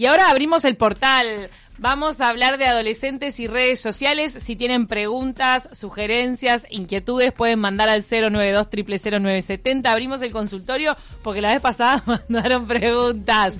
Y ahora abrimos el portal. Vamos a hablar de adolescentes y redes sociales. Si tienen preguntas, sugerencias, inquietudes, pueden mandar al 092 0970 Abrimos el consultorio porque la vez pasada mandaron preguntas.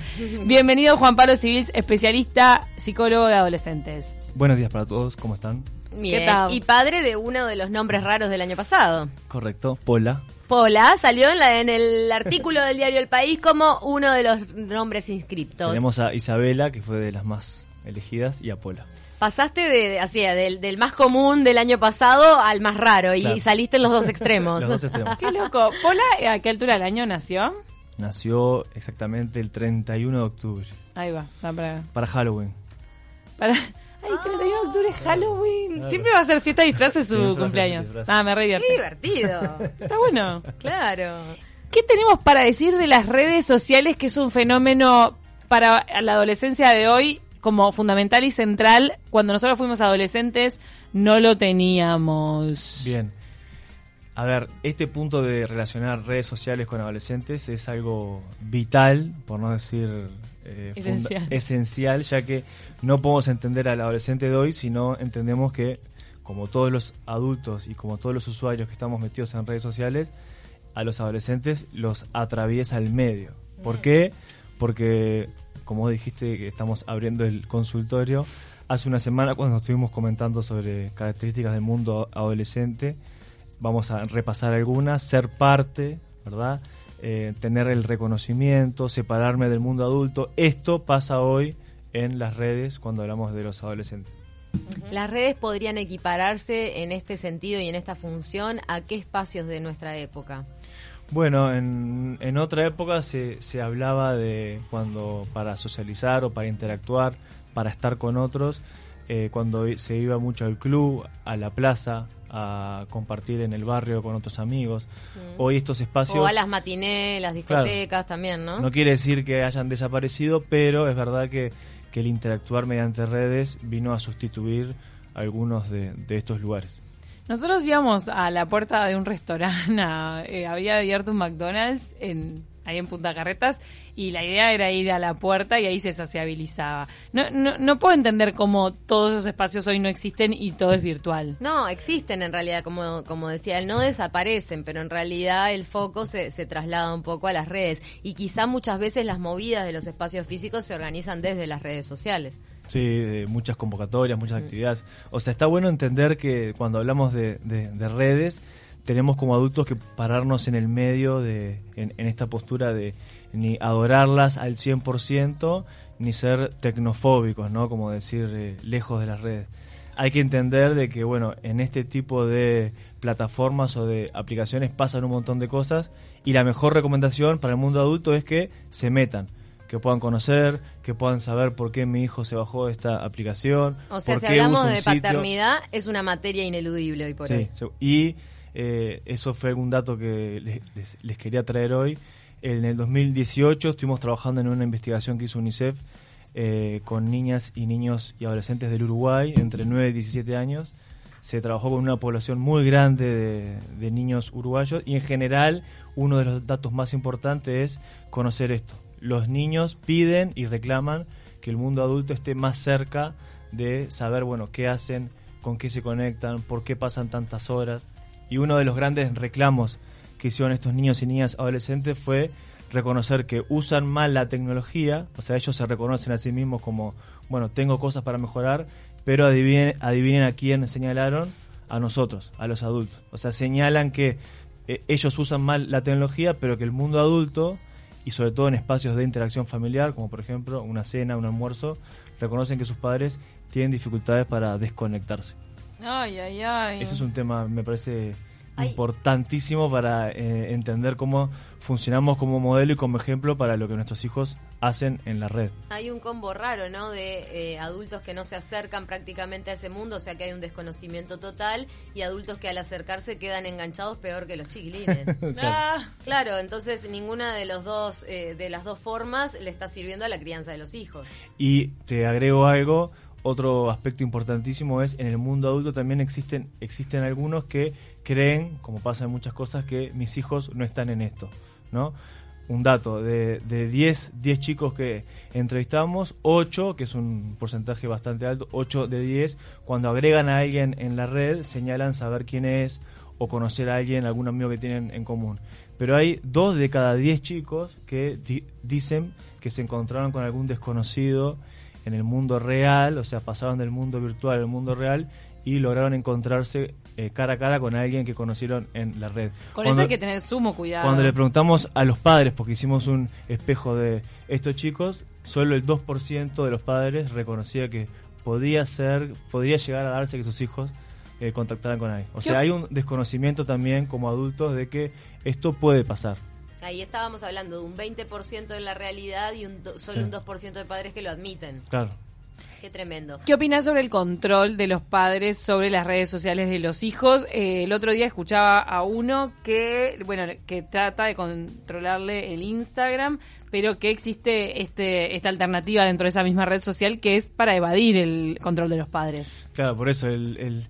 Bienvenido Juan Pablo Civil, especialista psicólogo de adolescentes. Buenos días para todos, ¿cómo están? Bien. Y padre de uno de los nombres raros del año pasado. Correcto, Pola. Pola salió en, la, en el artículo del diario El País como uno de los nombres inscriptos. Tenemos a Isabela, que fue de las más elegidas y a Pola. Pasaste de, así, del, del, más común del año pasado al más raro y saliste en los dos extremos. los dos extremos. Qué loco. ¿Pola a qué altura del año nació? Nació exactamente el 31 de octubre. Ahí va, para... Para Halloween. Para... Ay, 31 de octubre es Halloween. Siempre va a ser fiesta de disfraces su cumpleaños. Ah, me re Qué divertido. Está bueno. Claro. ¿Qué tenemos para decir de las redes sociales que es un fenómeno para la adolescencia de hoy como fundamental y central, cuando nosotros fuimos adolescentes no lo teníamos. Bien. A ver, este punto de relacionar redes sociales con adolescentes es algo vital, por no decir eh, esencial. esencial, ya que no podemos entender al adolescente de hoy si no entendemos que, como todos los adultos y como todos los usuarios que estamos metidos en redes sociales, a los adolescentes los atraviesa el medio. ¿Por qué? Porque como dijiste que estamos abriendo el consultorio, hace una semana cuando estuvimos comentando sobre características del mundo adolescente, vamos a repasar algunas, ser parte, ¿verdad? Eh, tener el reconocimiento, separarme del mundo adulto. Esto pasa hoy en las redes cuando hablamos de los adolescentes. Las redes podrían equipararse en este sentido y en esta función a qué espacios de nuestra época. Bueno, en, en otra época se, se hablaba de cuando para socializar o para interactuar, para estar con otros, eh, cuando se iba mucho al club, a la plaza, a compartir en el barrio con otros amigos. Mm. Hoy estos espacios... O a las matinés, las discotecas también, ¿no? No quiere decir que hayan desaparecido, pero es verdad que, que el interactuar mediante redes vino a sustituir algunos de, de estos lugares. Nosotros íbamos a la puerta de un restaurante, eh, había abierto un McDonald's en, ahí en Punta Carretas y la idea era ir a la puerta y ahí se sociabilizaba. No, no, no puedo entender cómo todos esos espacios hoy no existen y todo es virtual. No, existen en realidad, como, como decía él, no desaparecen, pero en realidad el foco se, se traslada un poco a las redes y quizá muchas veces las movidas de los espacios físicos se organizan desde las redes sociales. Sí, muchas convocatorias, muchas mm. actividades. O sea, está bueno entender que cuando hablamos de, redes, tenemos como adultos que pararnos en el medio de, en, esta postura de ni adorarlas al 100%, ni ser tecnofóbicos, ¿no? Como decir, eh, lejos de las redes. Hay que entender de que, bueno, en este tipo de plataformas o de aplicaciones pasan un montón de cosas y la mejor recomendación para el mundo adulto es que se metan que puedan conocer, que puedan saber por qué mi hijo se bajó de esta aplicación. O sea, si hablamos de paternidad, es una materia ineludible hoy por hoy. Y eh, eso fue algún dato que les, quería traer hoy. En el 2018 estuvimos trabajando en una investigación que hizo UNICEF eh, con niñas y niños y adolescentes del Uruguay entre 9 y 17 años. Se trabajó con una población muy grande de, de niños uruguayos y en general uno de los datos más importantes es conocer esto, los niños piden y reclaman que el mundo adulto esté más cerca de saber, bueno, qué hacen, con qué se conectan, por qué pasan tantas horas. Y uno de los grandes reclamos que hicieron estos niños y niñas adolescentes fue reconocer que usan mal la tecnología, o sea, ellos se reconocen a sí mismos como, bueno, tengo cosas para mejorar, pero adivinen, a quién señalaron, a nosotros, a los adultos. O sea, señalan que eh, ellos usan mal la tecnología, pero que el mundo adulto y sobre todo en espacios de interacción familiar, como por ejemplo una cena, un almuerzo, reconocen que sus padres tienen dificultades para desconectarse. Ay, ay, ay. Ese es un tema, me parece importantísimo para eh, entender cómo funcionamos como modelo y como ejemplo para lo que nuestros hijos hacen en la red. Hay un combo raro, ¿no? De eh, adultos que no se acercan prácticamente a ese mundo, o sea que hay un desconocimiento total, y adultos que al acercarse quedan enganchados peor que los chiquilines. Ah. claro. entonces ninguna de los dos eh, de las dos formas le está sirviendo a la crianza de los hijos. Y te agrego algo, otro aspecto importantísimo es en el mundo adulto también existen existen algunos que creen, como pasa en muchas cosas, que mis hijos no están en esto, ¿no? un dato, de, de 10, 10 chicos que entrevistamos, 8, que es un porcentaje bastante alto, 8 de 10, cuando agregan a alguien en la red, señalan saber quién es o conocer a alguien, algún amigo que tienen en común. Pero hay 2 de cada 10 chicos que dicen que se encontraron con algún desconocido en el mundo real, o sea, pasaron del mundo virtual al mundo real y lograron encontrarse eh, cara a cara con alguien que conocieron en la red. Con eso hay que tener sumo cuidado. Cuando le preguntamos a los padres, porque hicimos un espejo de estos chicos, solo el 2% de los padres reconocía que podía ser, podría llegar a darse que sus hijos eh, contactaran con alguien. O sea, hay un desconocimiento también como adultos de que esto puede pasar. Ahí estábamos hablando de un 20% en la realidad y un solo un 2% de padres que lo admiten. Claro. Qué tremendo. ¿Qué opinas sobre el control de los padres sobre las redes sociales de los hijos? Eh, el otro día escuchaba a uno que, bueno, que trata de controlarle el Instagram, pero que existe este, esta alternativa dentro de esa misma red social que es para evadir el control de los padres. Claro, por eso el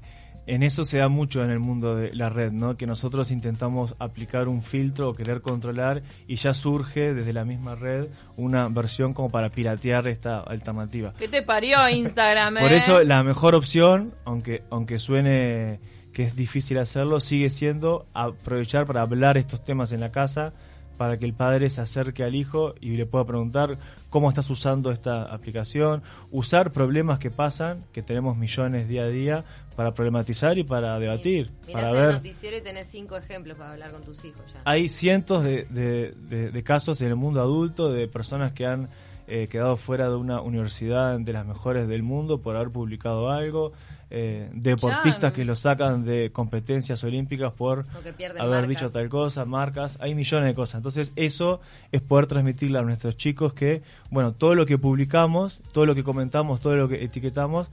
en eso se da mucho en el mundo de la red, ¿no? Que nosotros intentamos aplicar un filtro o querer controlar y ya surge desde la misma red una versión como para piratear esta alternativa. ¿Qué te parió Instagram? Por eh? eso la mejor opción, aunque aunque suene que es difícil hacerlo, sigue siendo aprovechar para hablar estos temas en la casa para que el padre se acerque al hijo y le pueda preguntar cómo estás usando esta aplicación, usar problemas que pasan, que tenemos millones día a día, para problematizar y para debatir. Mirás para el ver. noticiero y tenés cinco ejemplos para hablar con tus hijos ya. Hay cientos de, de, casos en el mundo adulto de personas que han eh, quedado fuera de una universidad de las mejores del mundo por haber publicado algo. Eh, deportistas que lo sacan de competencias olímpicas por haber dicho tal cosa, marcas, hay millones de cosas. Entonces eso es poder transmitirle a nuestros chicos que, bueno, todo lo que publicamos, todo lo que comentamos, todo lo que etiquetamos,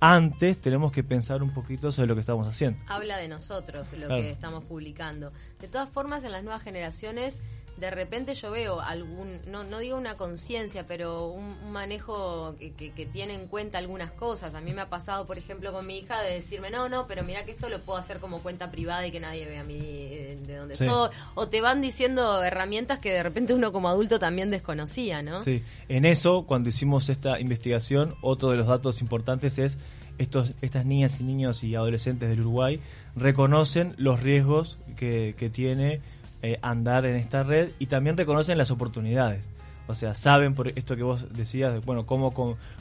antes tenemos que pensar un poquito sobre lo que estamos haciendo. Habla de nosotros lo que estamos publicando. De todas formas, en las nuevas generaciones de repente yo veo algún, no, no digo una conciencia, pero un, manejo que, que, tiene en cuenta algunas cosas. A mí me ha pasado, por ejemplo, con mi hija de decirme, no, no, pero mira que esto lo puedo hacer como cuenta privada y que nadie vea a mí eh, de, dónde soy. O te van diciendo herramientas que de repente uno como adulto también desconocía, ¿no? Sí, en eso, cuando hicimos esta investigación, otro de los datos importantes es estos, estas niñas y niños y adolescentes del Uruguay reconocen los riesgos que, que tiene eh, andar en esta red y también reconocen las oportunidades. O sea, saben por esto que vos decías, bueno, cómo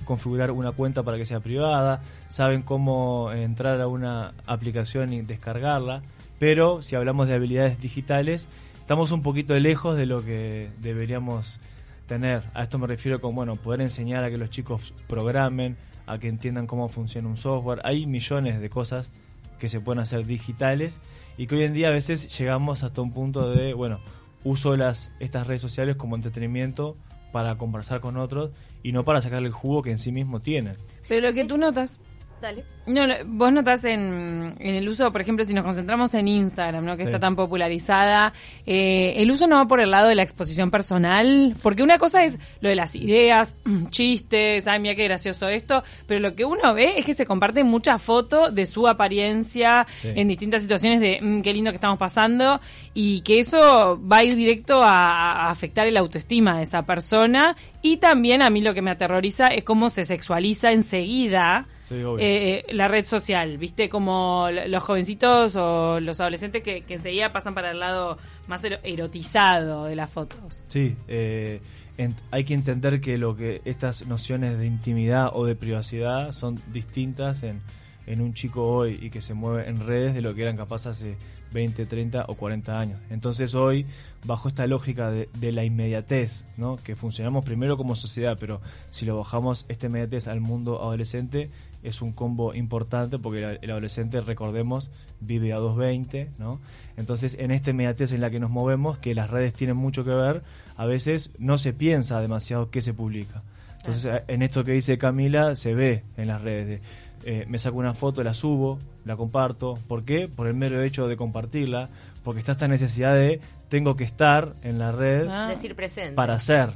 configurar una cuenta para que sea privada, saben cómo entrar a una aplicación y descargarla, pero si hablamos de habilidades digitales, estamos un poquito lejos de lo que deberíamos tener. A esto me refiero con, bueno, poder enseñar a que los chicos programen, a que entiendan cómo funciona un software. Hay millones de cosas que se pueden hacer digitales y que hoy en día a veces llegamos hasta un punto de, bueno, uso las, estas redes sociales como entretenimiento para conversar con otros y no para sacarle el jugo que en sí mismo tienen. Pero lo que tú notas no, vos notás en, el uso, por ejemplo, si nos concentramos en Instagram, ¿no? que está tan popularizada, eh, el uso no va por el lado de la exposición personal, porque una cosa es lo de las ideas, chistes, ay, mira qué gracioso esto, pero lo que uno ve es que se comparten muchas fotos de su apariencia en distintas situaciones de mm, qué lindo que estamos pasando y que eso va a ir directo a, a afectar el autoestima de esa persona y también a mí lo que me aterroriza es cómo se sexualiza enseguida eh, la red social, ¿viste? Como los jovencitos o los adolescentes que, enseguida pasan para el lado más erotizado de las fotos. Sí, eh, hay que entender que lo que estas nociones de intimidad o de privacidad son distintas en, en un chico hoy y que se mueve en redes de lo que eran capaces hace 20, 30 o 40 años. Entonces hoy, bajo esta lógica de, de, la inmediatez, ¿no? que funcionamos primero como sociedad, pero si lo bajamos esta inmediatez al mundo adolescente, es un combo importante porque el, adolescente, recordemos, vive a 220, ¿no? Entonces, en esta inmediatez en la que nos movemos, que las redes tienen mucho que ver, a veces no se piensa demasiado qué se publica. Entonces, en esto que dice Camila, se ve en las redes. Eh, me saco una foto, la subo, la comparto. ¿Por qué? Por el mero hecho de compartirla, porque está esta necesidad de tengo que estar en la red Decir presente. para ser.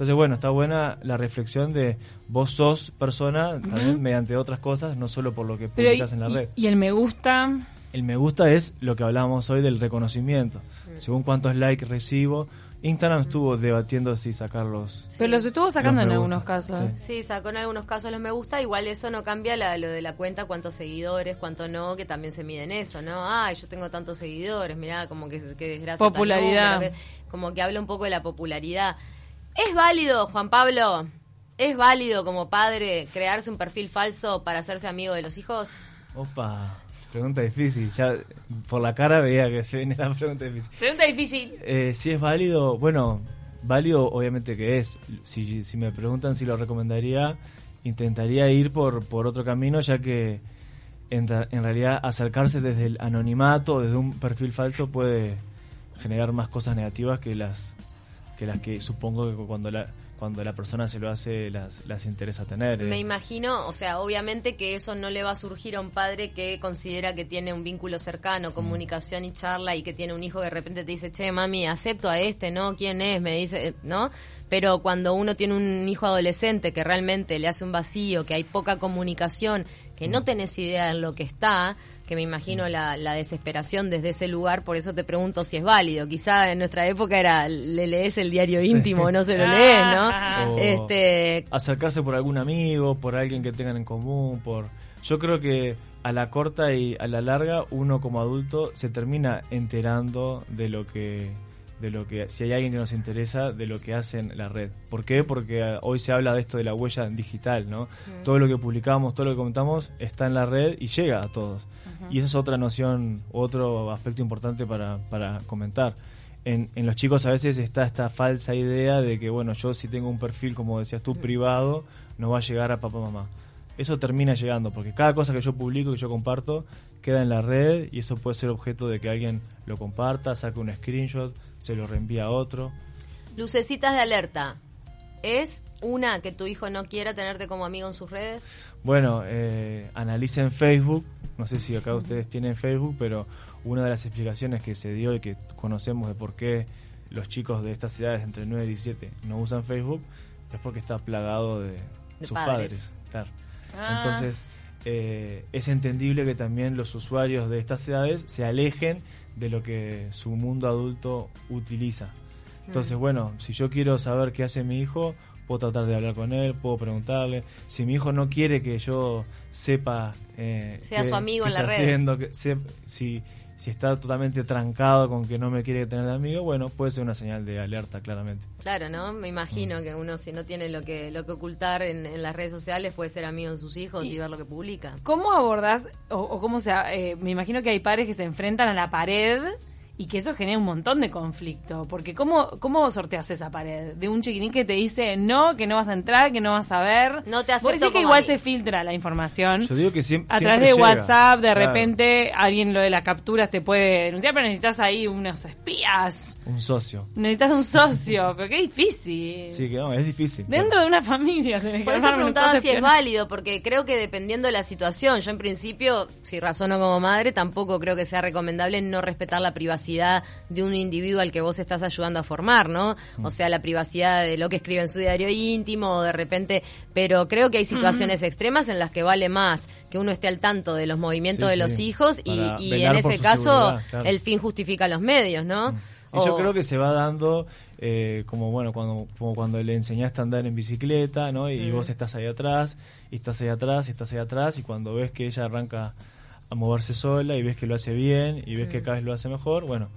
Entonces, bueno, está buena la reflexión de vos sos persona también mediante otras cosas, no solo por lo que publicas en la red. ¿Y el me gusta? El me gusta es lo que hablábamos hoy del reconocimiento. Según cuántos likes recibo, Instagram estuvo debatiendo si sacarlos. Pero los estuvo sacando Los en algunos casos. sí. Sí, sacó en algunos casos los me gusta, igual eso no cambia la- lo de la cuenta, cuántos seguidores, cuánto no, que también se miden eso, ¿no? Ay, yo tengo tantos seguidores, mirá, como que, que desgracia. Popularidad. que- como que habla un poco de la popularidad. ¿Es válido, Juan Pablo? ¿Es válido como padre crearse un perfil falso para hacerse amigo de los hijos? Opa, pregunta difícil. Ya por la cara veía que se viene la pregunta difícil. Pregunta difícil. Eh, si es válido, bueno, válido obviamente que es. Si, si me preguntan si lo recomendaría, intentaría ir por, por otro camino, ya que en realidad acercarse desde el anonimato, desde un perfil falso, puede generar más cosas negativas que las que las que supongo que cuando la cuando la persona se lo hace las, las interesa tener. eh. Me imagino, o sea, obviamente que eso no le va a surgir a un padre que considera que tiene un vínculo Mm. cercano, comunicación y charla y que tiene un hijo que de repente te dice, che, mami, acepto a este, ¿no? ¿Quién es? Me dice, eh, ¿no? Pero cuando uno tiene un hijo adolescente que realmente le hace un vacío, que hay poca comunicación, que Mm. no tenés idea en lo que está, que me imagino la, la desesperación desde ese lugar, por eso te pregunto si es válido. Quizá en nuestra época era, le lees el diario íntimo, no se lo lees, ¿no? O Este, acercarse por algún amigo, por alguien que tengan en común, por yo creo que a la corta y a la larga uno como adulto se termina enterando de lo que de lo que si hay alguien que nos interesa de lo que hacen la red. ¿Por qué? Porque eh, hoy se habla de esto de la huella digital, ¿no? Todo lo que publicamos, todo lo que comentamos está en la red y llega a todos. Y esa es otra noción, otro aspecto importante para, para comentar. En, en los chicos a veces está esta falsa idea de que, bueno, yo si tengo un perfil, como decías tú, privado, no va a llegar a papá mamá. Eso termina llegando, porque cada cosa que yo publico, que yo comparto, queda en la red y eso puede ser objeto de que alguien lo comparta, saque un screenshot, se lo reenvía a otro. Lucecitas de alerta. ¿Es una que tu hijo no quiera tenerte como amigo en sus redes? Bueno, eh, analicen Facebook. No sé si acá ustedes tienen Facebook, pero una de las explicaciones que se dio y que conocemos de por qué los chicos de estas edades entre 9 y 17 no usan Facebook es porque está plagado de, De sus padres. padres. claro. Ah. Entonces, eh, es entendible que también los usuarios de estas edades se alejen de lo que su mundo adulto utiliza. Entonces, Mm. bueno, si yo quiero saber qué hace mi hijo, puedo tratar de hablar con él, puedo preguntarle. Si mi hijo no quiere que yo sepa... Eh, Sea qué- su amigo qué en la red. haciendo, que sep- si, si está totalmente trancado con que no me quiere tener de amigo, bueno, puede ser una señal de alerta, claramente. Claro, ¿no? Me Mm. imagino que uno si no tiene lo que lo que ocultar en, en las redes sociales puede ser amigo de sus hijos y, ver lo que publica. ¿Cómo abordás, o, o cómo sea, eh, me imagino que hay padres que se enfrentan a la pared y que eso genera un montón de conflicto, porque ¿cómo, cómo sorteas esa pared? De un chiquinín que te dice no, que no vas a entrar, que no vas a ver. No te acepto que igual se filtra la información. Yo digo que siem- A siempre través de llega. WhatsApp, de Claro. repente alguien lo de las capturas te puede denunciar, pero necesitas ahí unos espías. Un socio. Necesitas un socio, pero qué difícil. Sí, que no, es difícil. Dentro de una familia tenés que Por eso preguntaba si es válido, porque creo que dependiendo de la situación, yo en principio, si razono como madre, tampoco creo que sea recomendable no respetar la privacidad de un individuo al que vos estás ayudando a formar, ¿no? Mm. O sea, la privacidad de lo que escribe en su diario íntimo o de repente, pero creo que hay situaciones extremas en las que vale más que uno esté al tanto de los movimientos Sí, de los sí. hijos y, y en ese caso claro. Mm. el fin justifica los medios, ¿no? Y yo creo que se va dando eh, como bueno cuando como cuando le enseñaste a andar en bicicleta, ¿no? Y Mm. vos estás ahí atrás, y estás ahí atrás, y estás ahí atrás, y cuando ves que ella arranca a moverse sola y ves que lo hace bien y ves Mm. que cada vez lo hace mejor, bueno,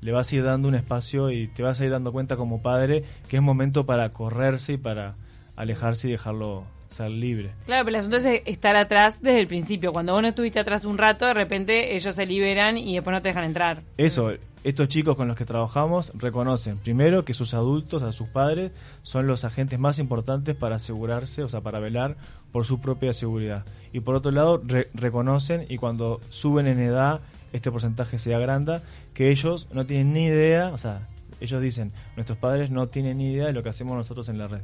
le vas a ir dando un espacio y te vas a ir dando cuenta como padre que es momento para correrse y para alejarse y dejarlo ser libre. Claro, pero el asunto es estar atrás desde el principio. Cuando vos no estuviste atrás un rato, de repente ellos se liberan y después no te dejan entrar. Eso, estos chicos con los que trabajamos reconocen, primero, que sus adultos, a sus padres, son los agentes más importantes para asegurarse, o sea, para velar por su propia seguridad. Y por otro lado, re- reconocen y cuando suben en edad, este porcentaje se agranda, que ellos no tienen ni idea, o sea, ellos dicen, nuestros padres no tienen ni idea de lo que hacemos nosotros en la red.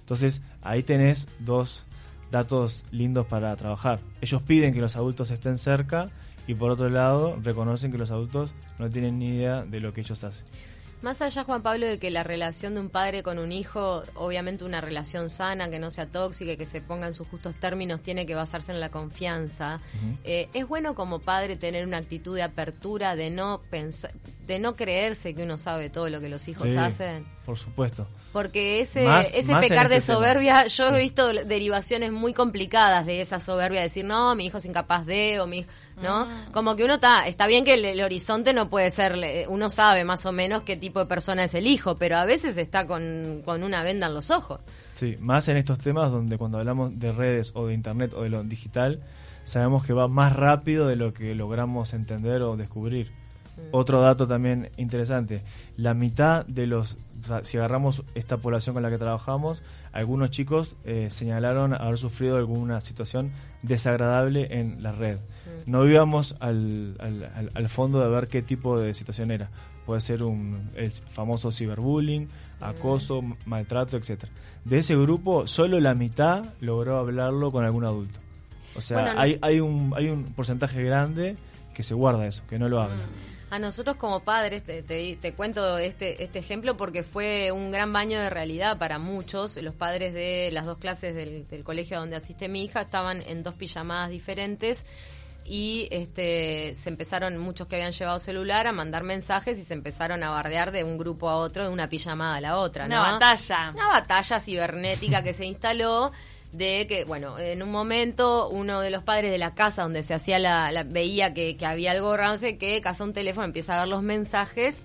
Entonces, ahí tenés dos datos lindos para trabajar. Ellos piden que los adultos estén cerca y por otro lado reconocen que los adultos no tienen ni idea de lo que ellos hacen. Más allá, Juan Pablo, de que la relación de un padre con un hijo, obviamente una relación sana, que no sea tóxica, que se ponga en sus justos términos, tiene que basarse en la confianza. Eh, es bueno como padre tener una actitud de apertura, de no pensar, de no creerse que uno sabe todo lo que los hijos Sí, hacen. Por supuesto. Porque ese, Más- ese más pecar de este tema. soberbia, yo he visto derivaciones muy complicadas de esa soberbia, decir, no, mi hijo es incapaz de, o mi hijo- ¿no? Ah. Como que uno está, está bien que el, el horizonte no puede ser, uno sabe más o menos qué tipo de persona es el hijo, pero a veces está con, con una venda en los ojos. Sí, más en estos temas donde cuando hablamos de redes o de internet o de lo digital, sabemos que va más rápido de lo que logramos entender o descubrir. Otro dato también interesante, la mitad de los, si agarramos esta población con la que trabajamos, algunos chicos eh, señalaron haber sufrido alguna situación desagradable en la red. No íbamos al, al, al- al fondo de ver qué tipo de situación era. Puede ser un el famoso ciberbullying, acoso, m- maltrato, etcétera. De ese grupo, solo la mitad logró hablarlo con algún adulto. O sea, Bueno, hay, hay, un, hay un porcentaje grande que se guarda eso, que no lo habla. A nosotros como padres, te, te- te cuento este, este ejemplo porque fue un gran baño de realidad para muchos. Los padres de las dos clases del, del colegio donde asiste mi hija estaban en dos pijamadas diferentes y este, se empezaron, muchos que habían llevado celular, a mandar mensajes y se empezaron a bardear de un grupo a otro, de una pijamada a la otra. Una ¿no? batalla. Una batalla cibernética que se instaló de que, bueno, en un momento uno de los padres de la casa donde se hacía la, la- veía que, que había algo raro, no sé qué, casa un teléfono, empieza a ver los mensajes,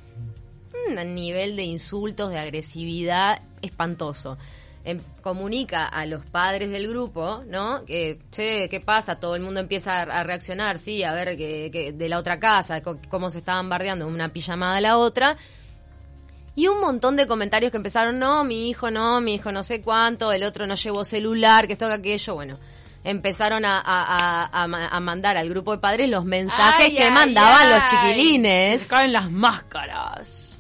un nivel de insultos, de agresividad espantoso. Em- comunica a los padres del grupo, ¿no? Que, che, ¿qué pasa? Todo el mundo empieza a, a reaccionar, sí, a ver que, que de la otra casa, cómo se estaban bardeando una pijamada a la otra. Y un montón de comentarios que empezaron, no, mi hijo no, mi hijo no sé cuánto, el otro no llevó celular, que esto, que aquello, bueno. Empezaron a, a- a- a ma- a mandar al grupo de padres los mensajes Ay, que ay, mandaban ay. los chiquilines. Se caen las máscaras.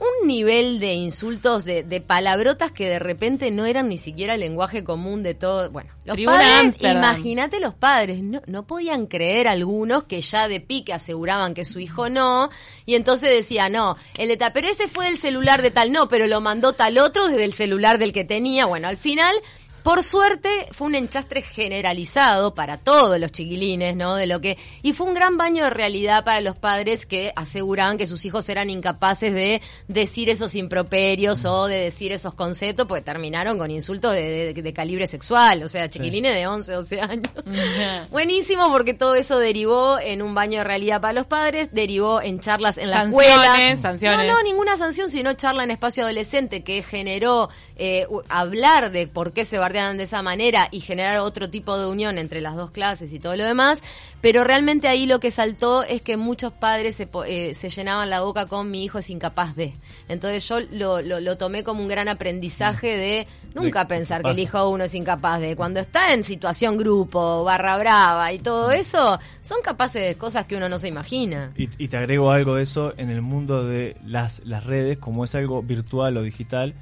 Un nivel de insultos, de, de palabrotas que de repente no eran ni siquiera el lenguaje común de todo. Bueno, los Tribuna padres, imagínate los padres, no, no podían creer algunos que ya de pique aseguraban que su hijo no, y entonces decía, no, el de tal, pero ese fue del celular de tal, no, pero lo mandó tal otro desde el celular del que tenía. Bueno, al final por suerte fue un enchastre generalizado para todos los chiquilines, ¿no? De lo que y fue un gran baño de realidad para los padres que aseguraban que sus hijos eran incapaces de decir esos improperios o de decir esos conceptos, porque terminaron con insultos de, de- de calibre sexual, o sea, chiquilines de 11, 12 años. Buenísimo porque todo eso derivó en un baño de realidad para los padres, derivó en charlas en la escuela. sanciones. No, no, ninguna sanción, sino charla en espacio adolescente que generó eh, hablar de por qué se de esa manera y generar otro tipo de unión entre las dos clases y todo lo demás. Pero realmente ahí lo que saltó es que muchos padres se, eh, se llenaban la boca con mi hijo es incapaz de. Entonces yo lo, lo, lo tomé como un gran aprendizaje de nunca De- pensar ¿qué que el hijo uno es incapaz de. Cuando está en situación grupo, barra brava y todo eso, son capaces de cosas que uno no se imagina. Y, y te agrego algo de eso, en el mundo de las, las redes, como es algo virtual o digital,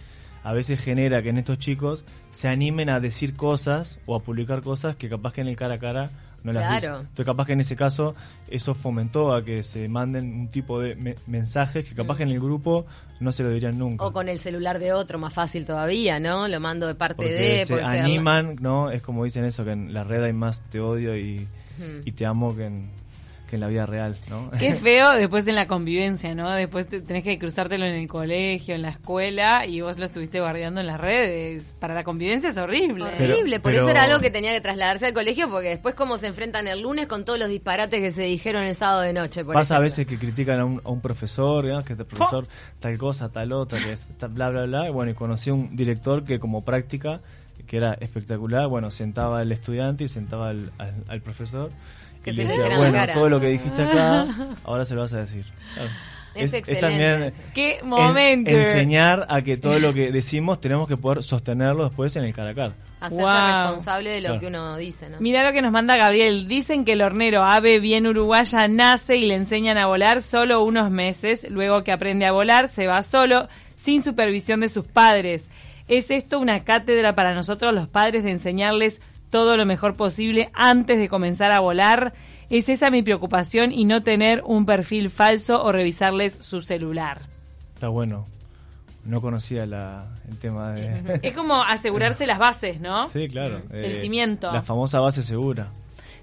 a veces genera que en estos chicos se animen a decir cosas o a publicar cosas que capaz que en el cara a cara no las. Claro. Entonces capaz que en ese caso eso fomentó a que se manden un tipo de me- mensajes que capaz que en el grupo no se lo dirían nunca. O con el celular de otro, más fácil todavía, ¿no? Lo mando de parte porque de... se porque animan, ¿no? Es como dicen eso, que en la red hay más te odio y, y te amo que en, que en la vida real, ¿no? Qué feo después en la convivencia, ¿no? Después te- tenés que cruzártelo en el colegio, en la escuela, y vos lo estuviste guardiando en las redes. Para la convivencia es horrible. Horrible, Pero- por eso era algo que tenía que trasladarse al colegio, porque después cómo se enfrentan el lunes con todos los disparates que se dijeron el sábado de noche. Por Pasa a veces que critican a un, a un profesor, digamos, que este profesor tal cosa, tal otra, que es tal- bla, bla, bla. Y bueno, y conocí a un director que como práctica, que era espectacular, bueno, sentaba al estudiante y sentaba al, al, al profesor. Que y se le decía, dijera en la bueno, cara. todo lo que dijiste acá, ahora se lo vas a decir. Claro. Es excelente también eso. Qué en- momento. enseñar a que todo lo que decimos tenemos que poder sostenerlo después en el cara a cara. Hacerse Wow. responsable de lo Claro. que uno dice, ¿no? Mira lo que nos manda Gabriel. Dicen que el hornero ave bien uruguaya nace y le enseñan a volar solo unos meses. Luego que aprende a volar, se va solo, sin supervisión de sus padres. ¿Es esto una cátedra para nosotros los padres de enseñarles todo lo mejor posible antes de comenzar a volar? ¿Es esa mi preocupación y no tener un perfil falso o revisarles su celular? está bueno. No conocía la, el tema de... Es como asegurarse las bases, ¿no? Sí, claro. El eh, cimiento. La famosa base segura.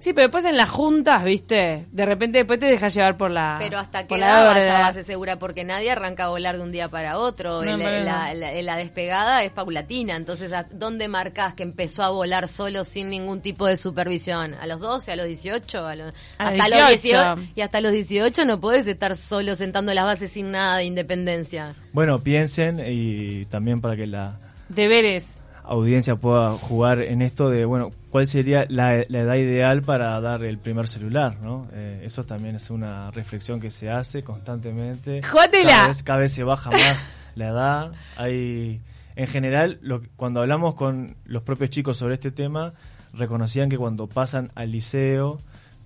Sí, pero después en las juntas, ¿viste? De repente después te dejas llevar por la. Pero hasta que hora. esa base segura, porque nadie arranca a volar de un día para otro. No, El- pero la, no. la- la despegada es paulatina. Entonces, ¿a ¿dónde marcas que empezó a volar solo sin ningún tipo de supervisión? ¿A los 12, a los 18? A los, A los hasta 18. Y hasta los 18 no puedes estar solo sentando las bases sin nada de independencia. Bueno, piensen y también para que la Deberes. Audiencia pueda jugar en esto de, bueno, cuál sería la, la edad ideal para dar el primer celular, ¿no? Eh, eso también es una reflexión que se hace constantemente. ¡Jótela! Cada vez, cada vez se baja más la edad. Hay, en general, lo, cuando hablamos con los propios chicos sobre este tema, reconocían que cuando pasan al liceo,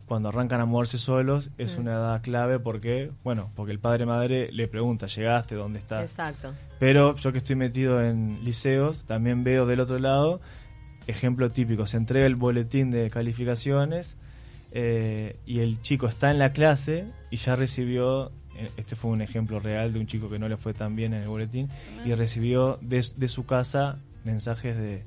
cuando arrancan a moverse solos, es una edad clave porque, bueno, porque el padre madre le pregunta, ¿llegaste? ¿Dónde estás? Exacto. Pero yo que estoy metido en liceos, también veo del otro lado, ejemplo típico, se entrega el boletín de calificaciones eh, y el chico está en la clase y ya recibió, eh, este fue un ejemplo real de un chico que no le fue tan bien en el boletín, y recibió de, de su casa mensajes de,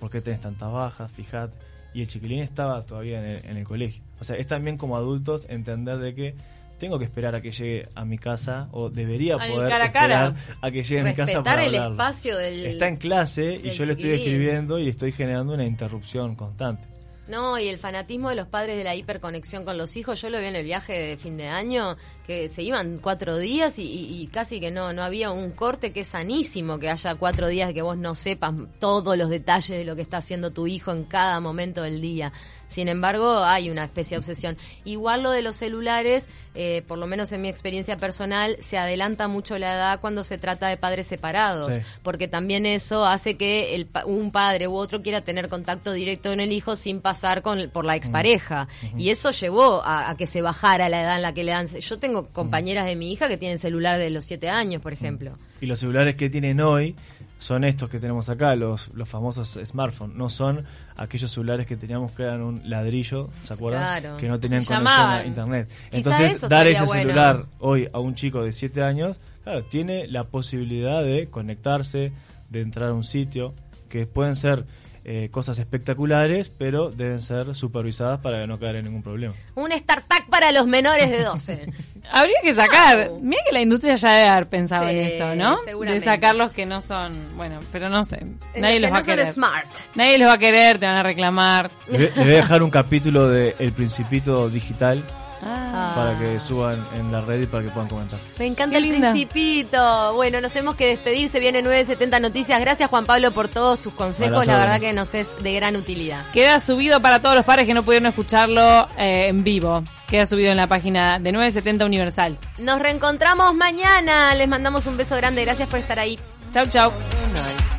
¿por qué tenés tantas bajas? Fijate. Y el chiquilín estaba todavía en el, en el colegio. O sea, es también como adultos entender de que tengo que esperar a que llegue a mi casa o debería poder cara a cara. esperar a que llegue a mi casa para el hablarlo. espacio del... Está en clase y yo le estoy escribiendo y estoy generando una interrupción constante. No, y el fanatismo de los padres de la hiperconexión con los hijos, yo lo vi en el viaje de fin de año, que se iban cuatro días y, y- y casi que no, no había un corte que es sanísimo, que haya cuatro días que vos no sepas todos los detalles de lo que está haciendo tu hijo en cada momento del día. Sin embargo, hay una especie de obsesión. Igual lo de los celulares, eh, por lo menos en mi experiencia personal, se adelanta mucho la edad cuando se trata de padres separados, Sí. porque también eso hace que el, un padre u otro quiera tener contacto directo con el hijo sin pasar con, por la expareja. Y eso llevó a, a que se bajara la edad en la que le dan. Yo tengo compañeras de mi hija que tienen celular de los siete años, por ejemplo. Y los celulares que tienen hoy son estos que tenemos acá, los, los famosos smartphones. No son aquellos celulares que teníamos que eran un ladrillo, ¿se acuerdan? Claro. Que no tenían Llamaban. conexión a internet. Entonces, dar ese bueno. celular hoy a un chico de 7 años, claro, tiene la posibilidad de conectarse, de entrar a un sitio, que pueden ser eh, cosas espectaculares, pero deben ser supervisadas para no caer en ningún problema. Un startup para los menores de 12. Habría que sacar. Mira que la industria ya debe haber pensado en eso, ¿no? De sacar los que no son. Bueno, pero no sé. Nadie Los los que va a no son querer. smart. Nadie los va a querer, te van a reclamar. Le le voy a dejar un capítulo de El Principito Digital Ah. para que suban en la red y para que puedan comentar. Me encanta Qué el linda. principito. Bueno, nos tenemos que despedir. Se viene 970 Noticias. Gracias, Juan Pablo, por todos tus consejos. La verdad que nos es de gran utilidad. Queda subido para todos los padres que no pudieron escucharlo eh, en vivo. Queda subido en la página de 970 Universal. Nos reencontramos mañana. Les mandamos un beso grande. Gracias por estar ahí. Chau, chau. Night.